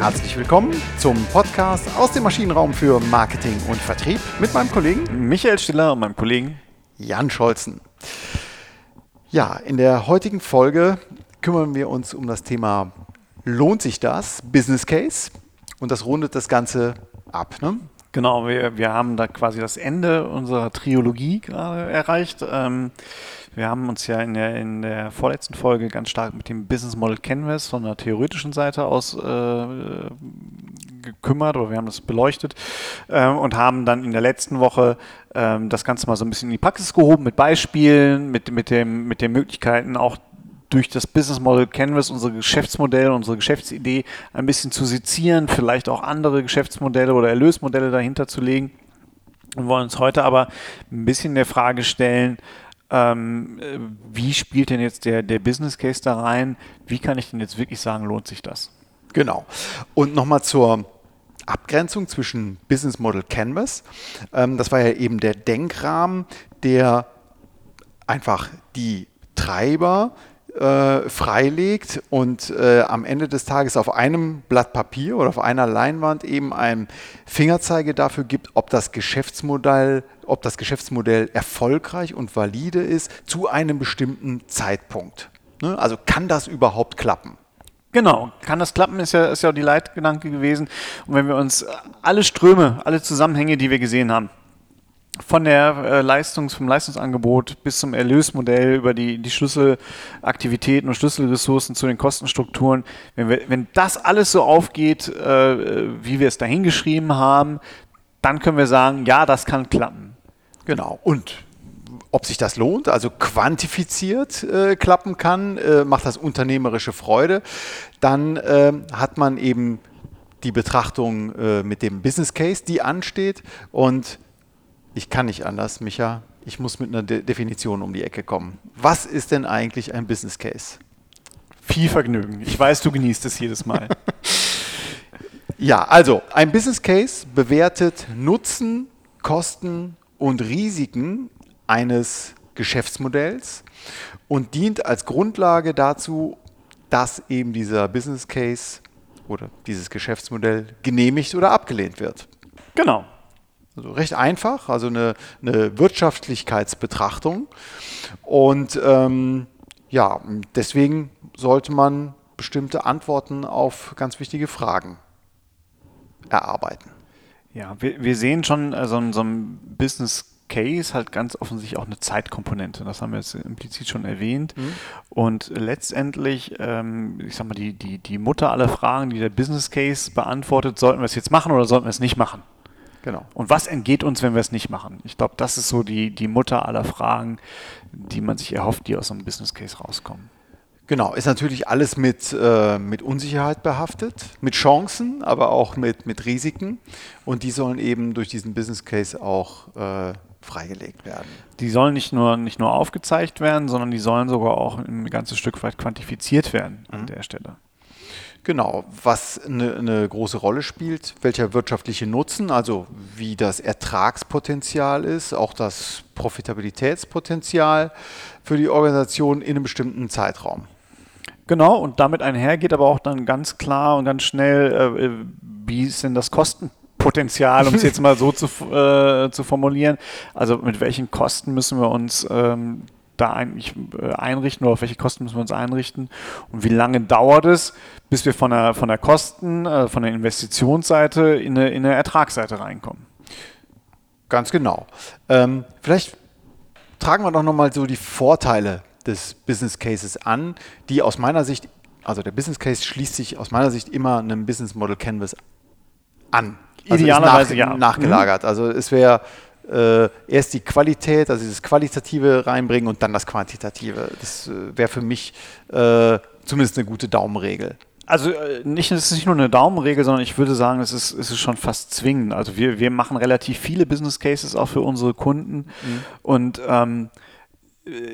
Herzlich willkommen zum Podcast aus dem Maschinenraum für Marketing und Vertrieb mit meinem Kollegen Michael Stiller und meinem Kollegen Jan Scholzen. Ja, in der heutigen Folge kümmern wir uns um das Thema Lohnt sich das? Business Case. Und das rundet das Ganze ab. Ne? Genau, wir, wir haben da quasi das Ende unserer Triologie gerade erreicht. Ähm, wir haben uns ja in der, in der vorletzten Folge ganz stark mit dem Business Model Canvas von der theoretischen Seite aus äh, gekümmert oder wir haben das beleuchtet äh, und haben dann in der letzten Woche äh, das Ganze mal so ein bisschen in die Praxis gehoben mit Beispielen, mit, mit, dem, mit den Möglichkeiten auch durch das Business Model Canvas unser Geschäftsmodell, unsere Geschäftsidee ein bisschen zu sezieren, vielleicht auch andere Geschäftsmodelle oder Erlösmodelle dahinter zu legen. Wir wollen uns heute aber ein bisschen der Frage stellen, ähm, wie spielt denn jetzt der, der Business Case da rein? Wie kann ich denn jetzt wirklich sagen, lohnt sich das? Genau. Und nochmal zur Abgrenzung zwischen Business Model Canvas. Ähm, das war ja eben der Denkrahmen, der einfach die Treiber äh, freilegt und äh, am Ende des Tages auf einem Blatt Papier oder auf einer Leinwand eben einen Fingerzeige dafür gibt, ob das Geschäftsmodell, ob das Geschäftsmodell erfolgreich und valide ist zu einem bestimmten Zeitpunkt. Ne? Also kann das überhaupt klappen? Genau, kann das klappen, ist ja, ist ja die Leitgedanke gewesen. Und wenn wir uns alle Ströme, alle Zusammenhänge, die wir gesehen haben, von der äh, Leistungs, vom Leistungsangebot bis zum Erlösmodell über die, die Schlüsselaktivitäten und Schlüsselressourcen zu den Kostenstrukturen, wenn, wir, wenn das alles so aufgeht, äh, wie wir es dahingeschrieben haben, dann können wir sagen, ja, das kann klappen. Genau. Und ob sich das lohnt, also quantifiziert äh, klappen kann, äh, macht das unternehmerische Freude, dann äh, hat man eben die Betrachtung äh, mit dem Business Case, die ansteht und ich kann nicht anders, Micha. Ich muss mit einer De Definition um die Ecke kommen. Was ist denn eigentlich ein Business Case? Viel Vergnügen. Ich weiß, du genießt es jedes Mal. ja, also ein Business Case bewertet Nutzen, Kosten und Risiken eines Geschäftsmodells und dient als Grundlage dazu, dass eben dieser Business Case oder dieses Geschäftsmodell genehmigt oder abgelehnt wird. Genau. Also recht einfach, also eine, eine Wirtschaftlichkeitsbetrachtung. Und ähm, ja, deswegen sollte man bestimmte Antworten auf ganz wichtige Fragen erarbeiten. Ja, wir, wir sehen schon, also so ein Business Case halt ganz offensichtlich auch eine Zeitkomponente. Das haben wir jetzt implizit schon erwähnt. Mhm. Und letztendlich, ähm, ich sag mal, die, die, die Mutter aller Fragen, die der Business Case beantwortet, sollten wir es jetzt machen oder sollten wir es nicht machen? Genau. Und was entgeht uns, wenn wir es nicht machen? Ich glaube, das ist so die, die Mutter aller Fragen, die man sich erhofft, die aus so einem Business Case rauskommen. Genau, ist natürlich alles mit, äh, mit Unsicherheit behaftet, mit Chancen, aber auch mit, mit Risiken. Und die sollen eben durch diesen Business Case auch äh, freigelegt werden. Die sollen nicht nur, nicht nur aufgezeigt werden, sondern die sollen sogar auch ein ganzes Stück weit quantifiziert werden an mhm. der Stelle. Genau, was eine, eine, große Rolle spielt, welcher wirtschaftliche Nutzen, also wie das Ertragspotenzial ist, auch das Profitabilitätspotenzial für die Organisation in einem bestimmten Zeitraum. Genau, und damit einher geht aber auch dann ganz klar und ganz schnell, äh, äh wie ist denn das Kostenpotenzial, um es jetzt mal so zu, äh, zu formulieren. Also mit welchen Kosten müssen wir uns ähm, da eigentlich äh, einrichten oder auf welche Kosten müssen wir uns einrichten und wie lange dauert es, bis wir von der, von der Kosten, äh, von der Investitionsseite in eine, in eine Ertragsseite reinkommen. Ganz genau. Ähm, vielleicht tragen wir doch nochmal so die Vorteile des Business Cases an, die aus meiner Sicht, also der Business Case schließt sich aus meiner Sicht immer einem Business Model Canvas an. Also Idealerweise nach, ja. Nachgelagert. Mhm. Also es wäre äh, erst die Qualität, also dieses Qualitative reinbringen und dann das Quantitative. Das äh, wäre für mich äh, zumindest eine gute Daumenregel. Also äh, nicht, es ist nicht nur eine Daumenregel, sondern ich würde sagen, es ist, es ist schon fast zwingend. Also wir, wir machen relativ viele Business Cases auch für unsere Kunden mhm. und ähm,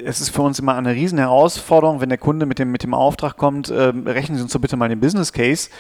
es ist für uns immer eine riesen Herausforderung, wenn der Kunde mit dem, mit dem Auftrag kommt, äh, rechnen Sie uns doch bitte mal den Business Case.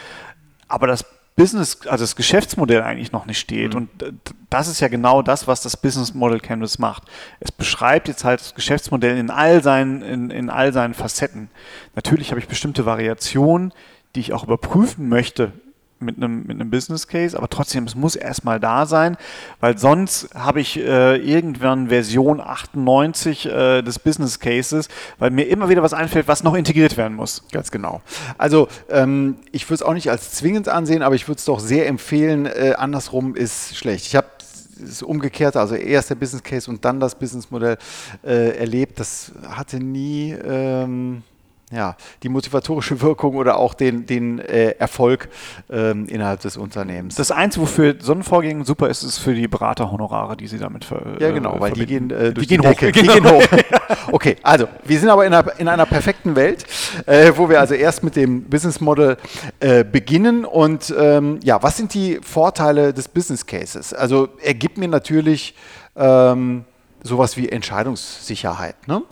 Aber das Business, also das Geschäftsmodell eigentlich noch nicht steht. Mhm. Und das ist ja genau das, was das Business Model Canvas macht. Es beschreibt jetzt halt das Geschäftsmodell in all seinen, in, in all seinen Facetten. Natürlich habe ich bestimmte Variationen, die ich auch überprüfen möchte mit einem, mit einem Business Case, aber trotzdem, es muss erstmal da sein, weil sonst habe ich äh, irgendwann Version 98 äh, des Business Cases, weil mir immer wieder was einfällt, was noch integriert werden muss. Ganz genau. Also ähm, ich würde es auch nicht als zwingend ansehen, aber ich würde es doch sehr empfehlen. Äh, andersrum ist schlecht. Ich habe das Umgekehrte, also erst der Business Case und dann das Businessmodell äh, erlebt. Das hatte nie ähm, ja, die motivatorische Wirkung oder auch den, den äh, Erfolg ähm, innerhalb des Unternehmens. Das Einzige, wofür so ein Vorgehen super ist, ist für die Beraterhonorare, die sie damit ver Ja, genau, weil die gehen äh, durch die, gehen die Decke. Hoch. Die gehen hoch. okay, also wir sind aber in einer, in einer perfekten Welt, äh, wo wir also erst mit dem Business Model äh, beginnen und ähm, ja, was sind die Vorteile des Business Cases? Also er gibt mir natürlich ähm, sowas wie Entscheidungssicherheit, ne?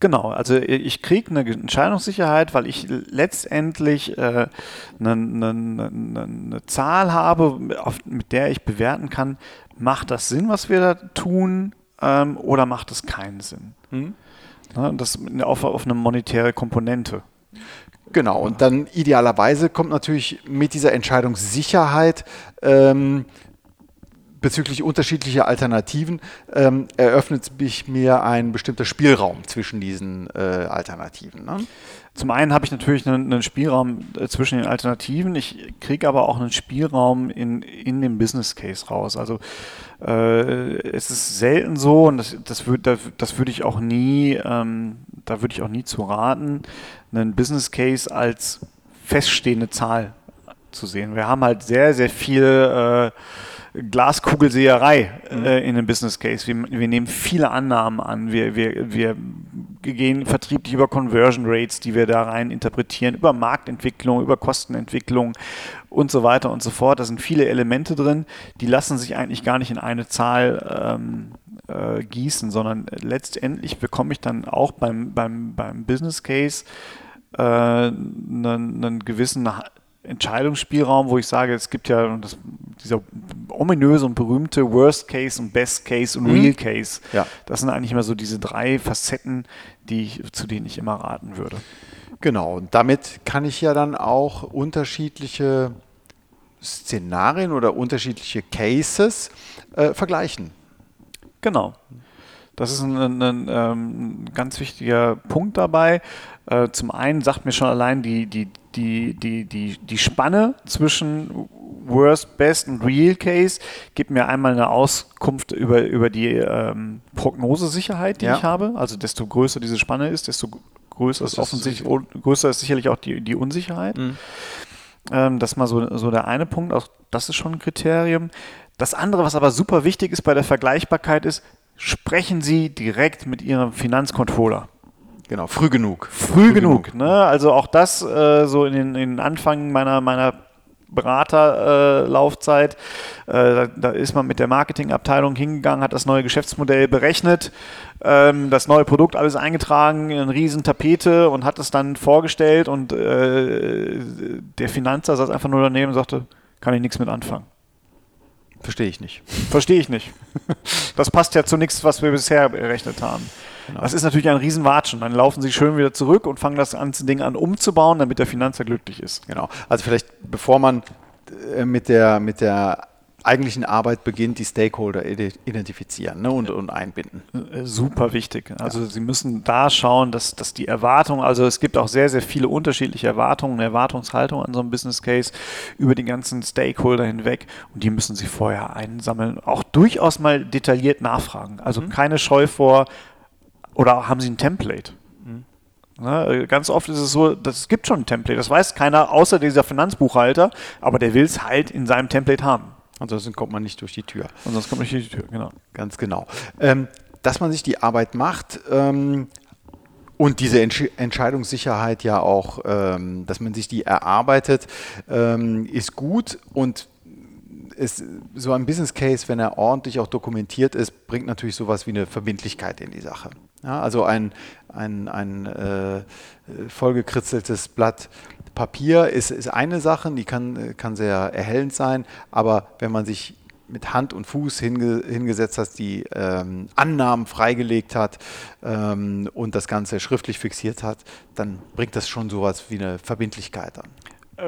Genau, also ich kriege eine Entscheidungssicherheit, weil ich letztendlich äh, eine, eine, eine, eine, Zahl habe, auf, mit der ich bewerten kann, macht das Sinn, was wir da tun, ähm, oder macht es keinen Sinn. Hm? Ja, das auf, auf eine monetäre Komponente. Genau, und dann idealerweise kommt natürlich mit dieser Entscheidungssicherheit ähm, bezüglich unterschiedlicher Alternativen ähm, eröffnet sich mir ein bestimmter Spielraum zwischen diesen äh, Alternativen. Ne? Zum einen habe ich natürlich einen, einen Spielraum äh, zwischen den Alternativen, ich kriege aber auch einen Spielraum in, in dem Business Case raus. Also äh, es ist selten so, und das, das, würd, das, das würde ich auch nie, ähm, da würde ich auch nie zu raten, einen Business Case als feststehende Zahl zu sehen. Wir haben halt sehr, sehr viel äh, Glaskugelseherei mhm. äh, in einem Business Case. Wir, wir, nehmen viele Annahmen an. Wir, wir, wir gehen vertrieblich über Conversion Rates, die wir da rein interpretieren, über Marktentwicklung, über Kostenentwicklung und so weiter und so fort. Da sind viele Elemente drin, die lassen sich eigentlich gar nicht in eine Zahl ähm, äh, gießen, sondern letztendlich bekomme ich dann auch beim, beim, beim Business Case äh, einen, einen gewissen Entscheidungsspielraum, wo ich sage, es gibt ja das, dieser ominöse und berühmte Worst Case und Best Case und mhm. Real Case. Ja. Das sind eigentlich immer so diese drei Facetten, die ich, zu denen ich immer raten würde. Genau, und damit kann ich ja dann auch unterschiedliche Szenarien oder unterschiedliche Cases äh, vergleichen. Genau. Das ist ein, ein, ein, ähm, ganz wichtiger Punkt dabei. Äh, zum einen sagt mir schon allein die, die, die, die, die, die Spanne zwischen Worst, Best und Real Case gibt mir einmal eine Auskunft über, über die ähm, Prognosesicherheit, die ja. ich habe. Also desto größer diese Spanne ist, desto größer ist offensichtlich, größer ist sicherlich auch die, die Unsicherheit. Mhm. Ähm, das ist mal so, so der eine Punkt, auch das ist schon ein Kriterium. Das andere, was aber super wichtig ist bei der Vergleichbarkeit, ist, sprechen Sie direkt mit Ihrem Finanzcontroller. Genau, früh genug. Früh, früh genug. genug. Ne? Also auch das äh, so in den, in den Anfang meiner, meiner Beraterlaufzeit. Äh, äh, da, ist man mit der Marketingabteilung hingegangen, hat das neue Geschäftsmodell berechnet, ähm, das neue Produkt alles eingetragen, eine riesen Tapete und hat es dann vorgestellt und äh, der Finanzer saß einfach nur daneben und sagte, kann ich nichts mit anfangen. Verstehe ich nicht. Verstehe ich nicht. Das passt ja zu nichts, was wir bisher berechnet haben. Genau. Das ist natürlich ein Riesenwatschen. Dann laufen sie schön wieder zurück und fangen das ganze Ding an umzubauen, damit der Finanzer glücklich ist. Genau. Also vielleicht, bevor man äh, mit der, mit der eigentlichen Arbeit beginnt, die Stakeholder identifizieren ne, und, und einbinden. Äh, super wichtig. Also ja. Sie müssen da schauen, dass, dass die Erwartungen, also es gibt auch sehr, sehr viele unterschiedliche Erwartungen, Erwartungshaltung an so einem Business Case über die ganzen Stakeholder hinweg und die müssen Sie vorher einsammeln, auch durchaus mal detailliert nachfragen. Also mhm. keine Scheu vor, oder haben sie ein Template? Mhm. Ne, ganz oft ist es so, das gibt schon ein Template. Das weiß keiner außer dieser Finanzbuchhalter, aber der will es halt in seinem Template haben. Ansonsten kommt man nicht durch die Tür. Ansonsten kommt man nicht durch die Tür, genau. Ganz genau. Ähm, dass man sich die Arbeit macht ähm, und diese Entsch Entscheidungssicherheit ja auch, ähm, dass man sich die erarbeitet, ähm, ist gut und ist so ein Business Case, wenn er ordentlich auch dokumentiert ist, bringt natürlich sowas wie eine Verbindlichkeit in die Sache. Ja, also ein, ein, ein äh, vollgekritzeltes Blatt Papier ist, ist eine Sache, die kann, kann sehr erhellend sein, aber wenn man sich mit Hand und Fuß hinge, hingesetzt hat, die ähm, Annahmen freigelegt hat ähm, und das Ganze schriftlich fixiert hat, dann bringt das schon sowas wie eine Verbindlichkeit an.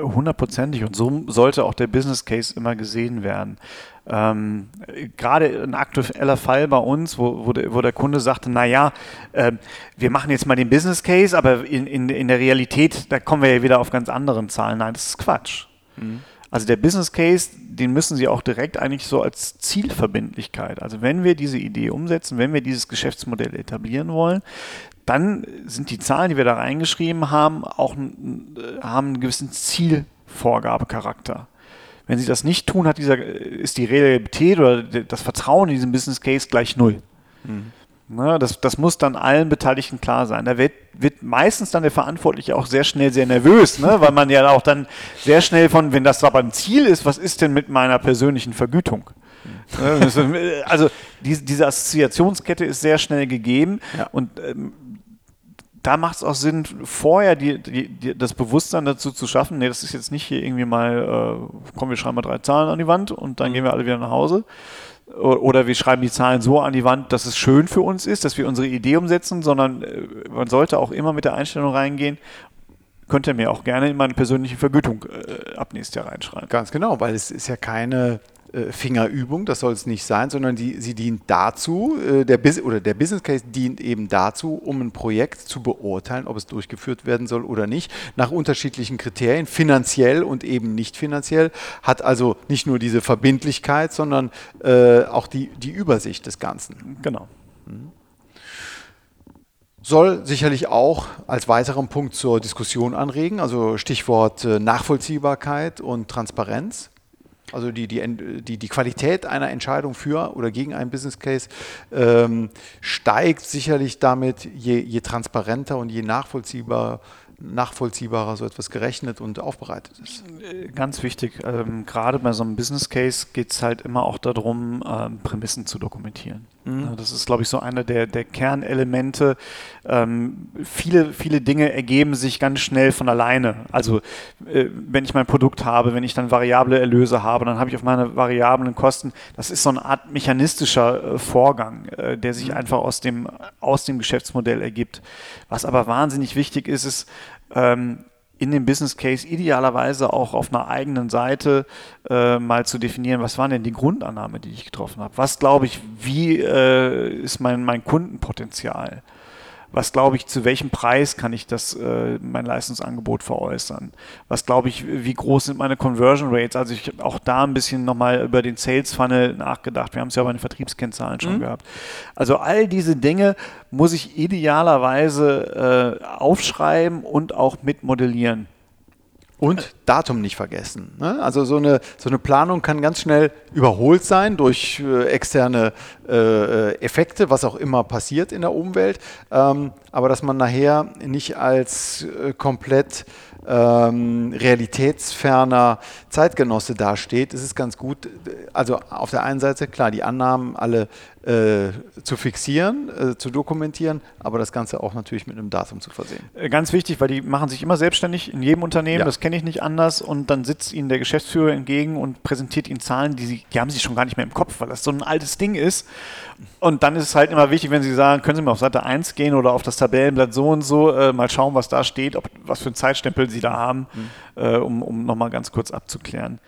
Hundertprozentig. Und so sollte auch der Business Case immer gesehen werden. Ähm, gerade ein aktueller Fall bei uns, wo, wo, der, wo der Kunde sagte, naja, äh, wir machen jetzt mal den Business Case, aber in, in, in der Realität, da kommen wir ja wieder auf ganz anderen Zahlen. Nein, das ist Quatsch. Mhm. Also der Business Case, den müssen Sie auch direkt eigentlich so als Zielverbindlichkeit. Also wenn wir diese Idee umsetzen, wenn wir dieses Geschäftsmodell etablieren wollen, dann sind die Zahlen, die wir da reingeschrieben haben, auch haben einen gewissen Zielvorgabecharakter. Wenn sie das nicht tun, hat dieser, ist die Realität oder das Vertrauen in diesen Business Case gleich null. Mhm. Na, das, das muss dann allen Beteiligten klar sein. Da wird, wird meistens dann der Verantwortliche auch sehr schnell sehr nervös, ne? weil man ja auch dann sehr schnell von, wenn das aber ein Ziel ist, was ist denn mit meiner persönlichen Vergütung? Mhm. also die, diese Assoziationskette ist sehr schnell gegeben ja. und ähm, da macht es auch Sinn, vorher die, die, die, das Bewusstsein dazu zu schaffen, nee, das ist jetzt nicht hier irgendwie mal, äh, komm, wir schreiben mal drei Zahlen an die Wand und dann mhm. gehen wir alle wieder nach Hause. Oder wir schreiben die Zahlen so an die Wand, dass es schön für uns ist, dass wir unsere Idee umsetzen, sondern äh, man sollte auch immer mit der Einstellung reingehen, könnt ihr mir auch gerne in meine persönliche Vergütung äh, ab nächstes Jahr reinschreiben. Ganz genau, weil es ist ja keine Fingerübung, das soll es nicht sein, sondern die, sie dient dazu, äh, der, oder der Business Case dient eben dazu, um ein Projekt zu beurteilen, ob es durchgeführt werden soll oder nicht, nach unterschiedlichen Kriterien, finanziell und eben nicht finanziell, hat also nicht nur diese Verbindlichkeit, sondern äh, auch die, die Übersicht des Ganzen. Genau. Mhm. Soll sicherlich auch als weiteren Punkt zur Diskussion anregen, also Stichwort äh, Nachvollziehbarkeit und Transparenz. Also die, die, die, die Qualität einer Entscheidung für oder gegen einen Business Case ähm, steigt sicherlich damit, je, je transparenter und je nachvollziehbar, nachvollziehbarer so etwas gerechnet und aufbereitet ist. Ganz wichtig, ähm, gerade bei so einem Business Case geht es halt immer auch darum, ähm, Prämissen zu dokumentieren. Mhm. Das ist, glaube ich, so einer der, der Kernelemente. Ähm, viele, viele Dinge ergeben sich ganz schnell von alleine. Also äh, wenn ich mein Produkt habe, wenn ich dann variable Erlöse habe, dann habe ich auf meine variablen Kosten, das ist so eine Art mechanistischer äh, Vorgang, äh, der sich mhm. einfach aus dem, aus dem Geschäftsmodell ergibt. Was aber wahnsinnig wichtig ist, ist, ähm, in dem Business Case idealerweise auch auf einer eigenen Seite äh, mal zu definieren, was waren denn die Grundannahme, die ich getroffen habe? Was glaube ich, wie äh, ist mein, mein Kundenpotenzial? Was glaube ich, zu welchem Preis kann ich das, äh, mein Leistungsangebot veräußern? Was glaube ich, wie groß sind meine Conversion Rates? Also ich habe auch da ein bisschen nochmal über den Sales Funnel nachgedacht. Wir haben es ja bei den Vertriebskennzahlen schon mhm. gehabt. Also all diese Dinge muss ich idealerweise äh, aufschreiben und auch mitmodellieren. Und Datum nicht vergessen. Ne? Also so eine, so eine Planung kann ganz schnell überholt sein durch äh, externe äh, Effekte, was auch immer passiert in der Umwelt. Ähm, aber dass man nachher nicht als äh, komplett ähm, realitätsferner Zeitgenosse dasteht, ist es ganz gut, also auf der einen Seite klar, die Annahmen alle äh, zu fixieren, äh, zu dokumentieren, aber das Ganze auch natürlich mit einem Datum zu versehen. Äh, ganz wichtig, weil die machen sich immer selbstständig in jedem Unternehmen, ja. das kenne ich nicht anders und dann sitzt ihnen der Geschäftsführer entgegen und präsentiert ihnen Zahlen, die, sie, die haben sie schon gar nicht mehr im Kopf, weil das so ein altes Ding ist. Und dann ist es halt immer wichtig, wenn sie sagen, können Sie mal auf Seite 1 gehen oder auf das Tabellenblatt so und so, äh, mal schauen, was da steht, ob, was für einen Zeitstempel Sie da haben. Mhm äh, um, um nochmal ganz kurz abzuklären.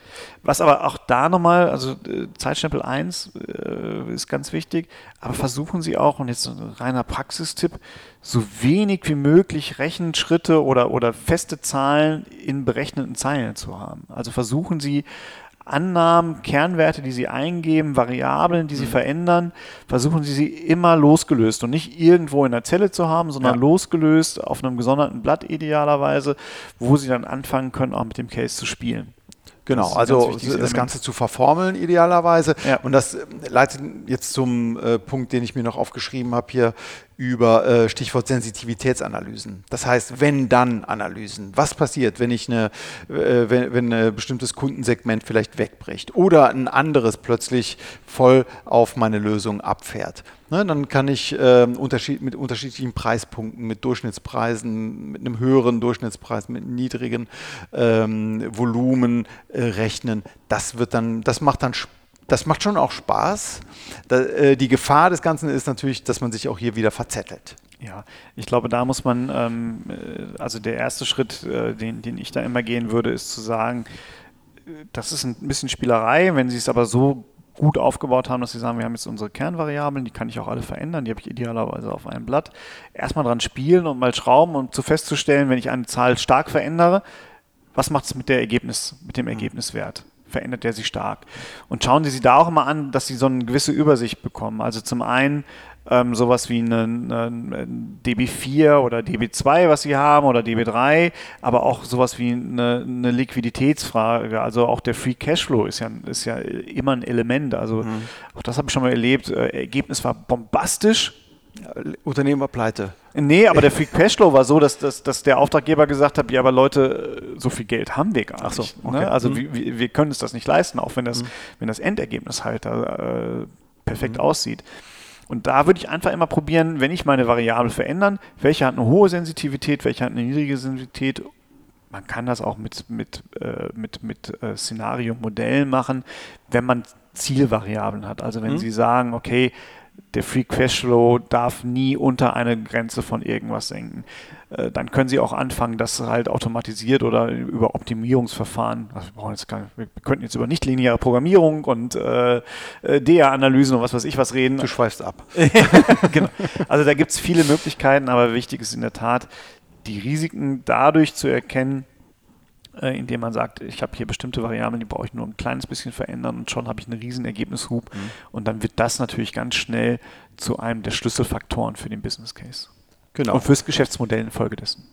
Was aber auch da nochmal, also äh, Zeitstempel 1 äh, ist ganz wichtig, aber versuchen Sie auch, und jetzt ein reiner Praxistipp, so wenig wie möglich Rechenschritte oder, oder feste Zahlen in berechneten Zeilen zu haben. Also versuchen Sie Annahmen, Kernwerte, die Sie eingeben, Variablen, die Sie mhm. verändern, versuchen Sie sie immer losgelöst und nicht irgendwo in der Zelle zu haben, sondern ja. losgelöst auf einem gesonderten Blatt idealerweise, wo Sie dann anfangen können, auch mit dem Case zu spielen. Genau, also das Element. Ganze zu verformeln idealerweise. Ja. Und das leitet jetzt zum äh, Punkt, den ich mir noch aufgeschrieben habe hier, über äh, Stichwort Sensitivitätsanalysen. Das heißt, wenn dann Analysen. Was passiert, wenn ich eine, äh, wenn, wenn ein bestimmtes Kundensegment vielleicht wegbricht oder ein anderes plötzlich voll auf meine Lösung abfährt? Ne, dann kann ich äh, unterschied, mit unterschiedlichen Preispunkten, mit Durchschnittspreisen, mit einem höheren Durchschnittspreis, mit niedrigen ähm, Volumen äh, rechnen. Das wird dann, das macht dann Spaß das macht schon auch Spaß. Da, äh, die Gefahr des Ganzen ist natürlich, dass man sich auch hier wieder verzettelt. Ja, ich glaube, da muss man, ähm, äh, also der erste Schritt, äh, den, den ich da immer gehen würde, ist zu sagen, äh, das ist ein bisschen Spielerei, wenn Sie es aber so gut aufgebaut haben, dass sie sagen, wir haben jetzt unsere Kernvariablen, die kann ich auch alle verändern, die habe ich idealerweise auf einem Blatt. Erstmal dran spielen und mal schrauben, um zu festzustellen, wenn ich eine Zahl stark verändere, was macht es mit der Ergebnis, mit dem Ergebniswert? Verändert der sich stark? Und schauen Sie sich da auch immer an, dass Sie so eine gewisse Übersicht bekommen. Also zum einen ähm, sowas wie ein DB4 oder DB2, was sie haben, oder DB3, aber auch sowas wie eine, eine Liquiditätsfrage. Also auch der Free Cashflow ist ja, ist ja immer ein Element. Also mhm. auch das habe ich schon mal erlebt. Äh, Ergebnis war bombastisch. Unternehmen war pleite. Nee, aber der Free Cashflow war so, dass, dass, dass der Auftraggeber gesagt hat, ja, aber Leute, so viel Geld haben wir gar nicht. Ach so, ne? okay. ne? Also mhm. wir, wir können uns das nicht leisten, auch wenn das, mhm. wenn das Endergebnis halt äh, perfekt mhm. aussieht. Und da würde ich einfach immer probieren, wenn ich meine Variable verändern, welche hat eine hohe Sensitivität, welche hat eine niedrige Sensitivität. Man kann das auch mit, mit, äh, mit, mit äh, Szenario-Modellen machen, wenn man Zielvariablen hat. Also wenn mhm. Sie sagen, okay, der Free Cashflow darf nie unter eine Grenze von irgendwas senken. Äh, dann können Sie auch anfangen, das halt automatisiert oder über Optimierungsverfahren, also wir, jetzt gar, wir könnten jetzt über nichtlineare Programmierung und äh, äh DA-Analysen und was weiß ich was reden. Du schweifst ab. genau. Also da gibt es viele Möglichkeiten, aber wichtig ist in der Tat, die Risiken dadurch zu erkennen, äh, indem man sagt, ich habe hier bestimmte Variablen, die brauche ich nur ein kleines bisschen verändern und schon habe ich einen riesen Ergebnishub. Mhm. Und dann wird das natürlich ganz schnell zu einem der Schlüsselfaktoren für den Business Case. Genau. Und fürs Geschäftsmodell infolgedessen.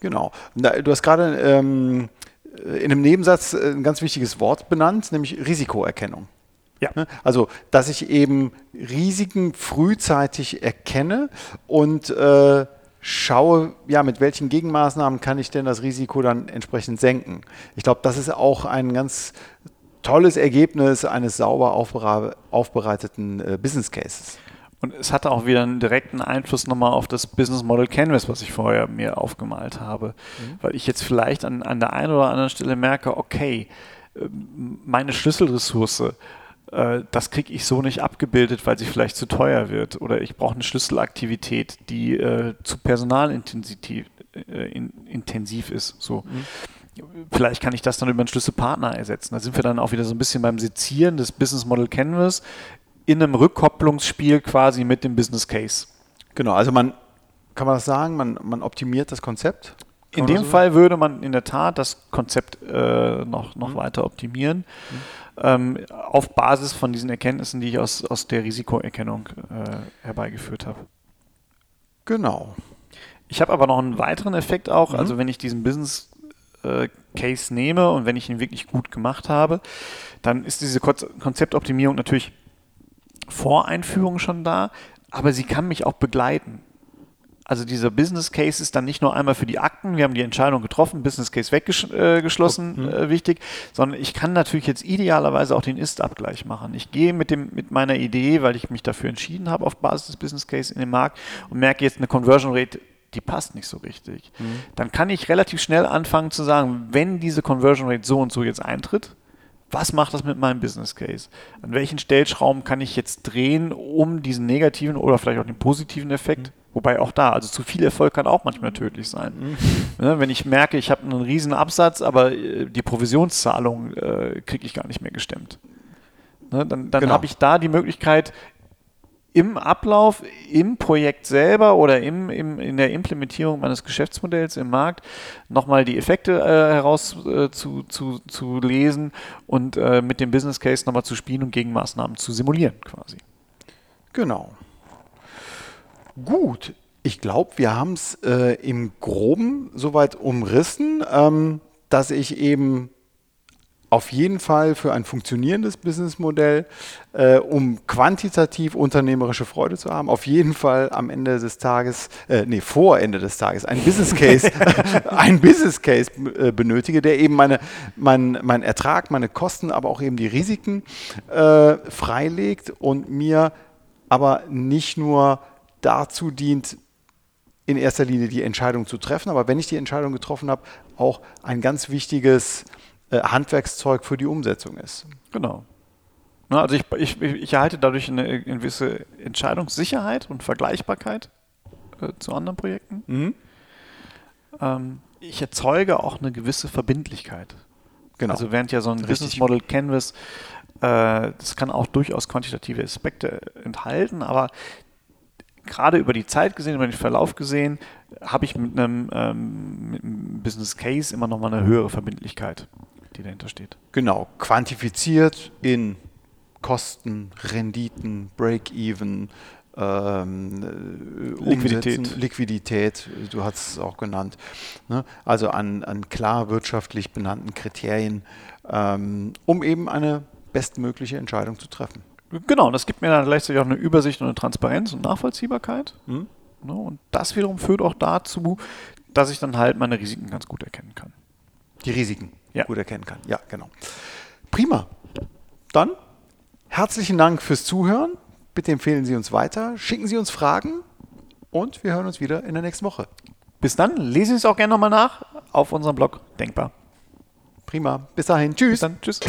Genau. Du hast gerade ähm, in einem Nebensatz ein ganz wichtiges Wort benannt, nämlich Risikoerkennung. Ja. Ne? Also, dass ich eben Risiken frühzeitig erkenne und äh, schaue, ja, mit welchen Gegenmaßnahmen kann ich denn das Risiko dann entsprechend senken. Ich glaube, das ist auch ein ganz tolles Ergebnis eines sauber aufbereiteten äh, Business Cases. Und es hatte auch wieder einen direkten Einfluss nochmal auf das Business Model Canvas, was ich vorher mir aufgemalt habe. Mhm. Weil ich jetzt vielleicht an, an der einen oder anderen Stelle merke, okay, ähm, meine Schlüsselressource, das kriege ich so nicht abgebildet, weil sie vielleicht zu teuer wird. Oder ich brauche eine Schlüsselaktivität, die äh, zu personalintensiv äh, in, intensiv ist. So. Mhm. Vielleicht kann ich das dann über einen Schlüsselpartner ersetzen. Da sind wir dann auch wieder so ein bisschen beim Sezieren des Business Model Canvas in einem Rückkopplungsspiel quasi mit dem Business Case. Genau, also man kann man das sagen, man, man optimiert das Konzept. In dem so? Fall würde man in der Tat das Konzept äh, noch, noch mhm. weiter optimieren. Mhm ähm, auf Basis von diesen Erkenntnissen, die ich aus, aus der Risikoerkennung äh, herbeigeführt habe. Genau. Ich habe aber noch einen weiteren Effekt auch, mhm. also wenn ich diesen Business äh, Case nehme und wenn ich ihn wirklich gut gemacht habe, dann ist diese Konzeptoptimierung natürlich vor Einführung schon da, aber sie kann mich auch begleiten also dieser Business Case ist dann nicht nur einmal für die Akten, wir haben die Entscheidung getroffen, Business Case weggeschlossen, äh, äh, wichtig, sondern ich kann natürlich jetzt idealerweise auch den Ist-Abgleich machen. Ich gehe mit, dem, mit meiner Idee, weil ich mich dafür entschieden habe, auf Basis des Business Case in den Markt und merke jetzt eine Conversion Rate, die passt nicht so richtig. Mhm. Dann kann ich relativ schnell anfangen zu sagen, wenn diese Conversion Rate so und so jetzt eintritt, was macht das mit meinem Business Case? An welchen Stellschrauben kann ich jetzt drehen, um diesen negativen oder vielleicht auch den positiven Effekt mhm Wobei auch da, also zu viel Erfolg kann auch manchmal tödlich sein. Mhm. Ne, wenn ich merke, ich habe einen riesen Absatz, aber äh, die Provisionszahlung äh, kriege ich gar nicht mehr gestemmt. Ne, dann dann genau. habe ich da die Möglichkeit, im Ablauf, im Projekt selber oder im, im, in der Implementierung meines Geschäftsmodells im Markt nochmal die Effekte äh, heraus äh, zu, und äh, mit dem Business Case nochmal zu spielen und Gegenmaßnahmen zu simulieren quasi. Genau. Gut, ich glaube, wir haben es äh, im Groben soweit umrissen, ähm, dass ich eben auf jeden Fall für ein funktionierendes Businessmodell, äh, um quantitativ unternehmerische Freude zu haben, auf jeden Fall am Ende des Tages, äh, nee, vor Ende des Tages, ein Business Case, ein Business Case äh, benötige, der eben meine, mein, mein Ertrag, meine Kosten, aber auch eben die Risiken äh, freilegt und mir aber nicht nur dazu dient, in erster Linie die Entscheidung zu treffen, aber wenn ich die Entscheidung getroffen habe, auch ein ganz wichtiges Handwerkszeug für die Umsetzung ist. Genau. Na, also ich, ich, ich erhalte dadurch eine, gewisse Entscheidungssicherheit und Vergleichbarkeit äh, zu anderen Projekten. Mhm. Ähm, ich erzeuge auch eine gewisse Verbindlichkeit. Genau. Also während ja so ein Richtig. Business Model Canvas, äh, das kann auch durchaus quantitative Aspekte enthalten, aber gerade über die Zeit gesehen, über den Verlauf gesehen, habe ich mit einem, ähm, mit einem Business Case immer noch mal eine höhere Verbindlichkeit, die dahinter steht. Genau, quantifiziert in Kosten, Renditen, Break-Even, ähm, Liquidität. Liquidität, du hast es auch genannt. Ne? Also an, an klar wirtschaftlich benannten Kriterien, ähm, um eben eine bestmögliche Entscheidung zu treffen. Genau, das gibt mir dann gleichzeitig auch eine Übersicht und eine Transparenz und Nachvollziehbarkeit. Mhm. Ne? Und das wiederum führt auch dazu, dass ich dann halt meine Risiken ganz gut erkennen kann. Die Risiken ja. gut erkennen kann, ja, genau. Prima. Dann herzlichen Dank fürs Zuhören. Bitte empfehlen Sie uns weiter, schicken Sie uns Fragen und wir hören uns wieder in der nächsten Woche. Bis dann, lesen Sie es auch gerne nochmal nach auf unserem Blog Denkbar. Prima. Bis dahin. Tschüss. Bis dann. Tschüss.